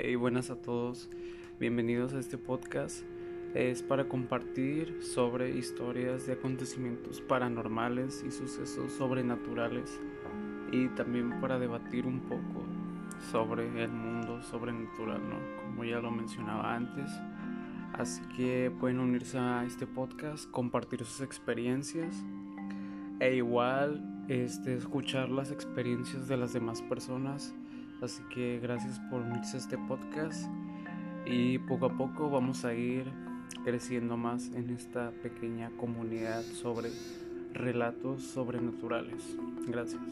Hey, buenas a todos, bienvenidos a este podcast. Es para compartir sobre historias de acontecimientos paranormales y sucesos sobrenaturales y también para debatir un poco sobre el mundo sobrenatural, ¿no? Como ya lo mencionaba antes. Así que pueden unirse a este podcast, compartir sus experiencias e igual este, escuchar las experiencias de las demás personas Así que gracias por unirse a este podcast y poco a poco vamos a ir creciendo más en esta pequeña comunidad sobre relatos sobrenaturales. Gracias.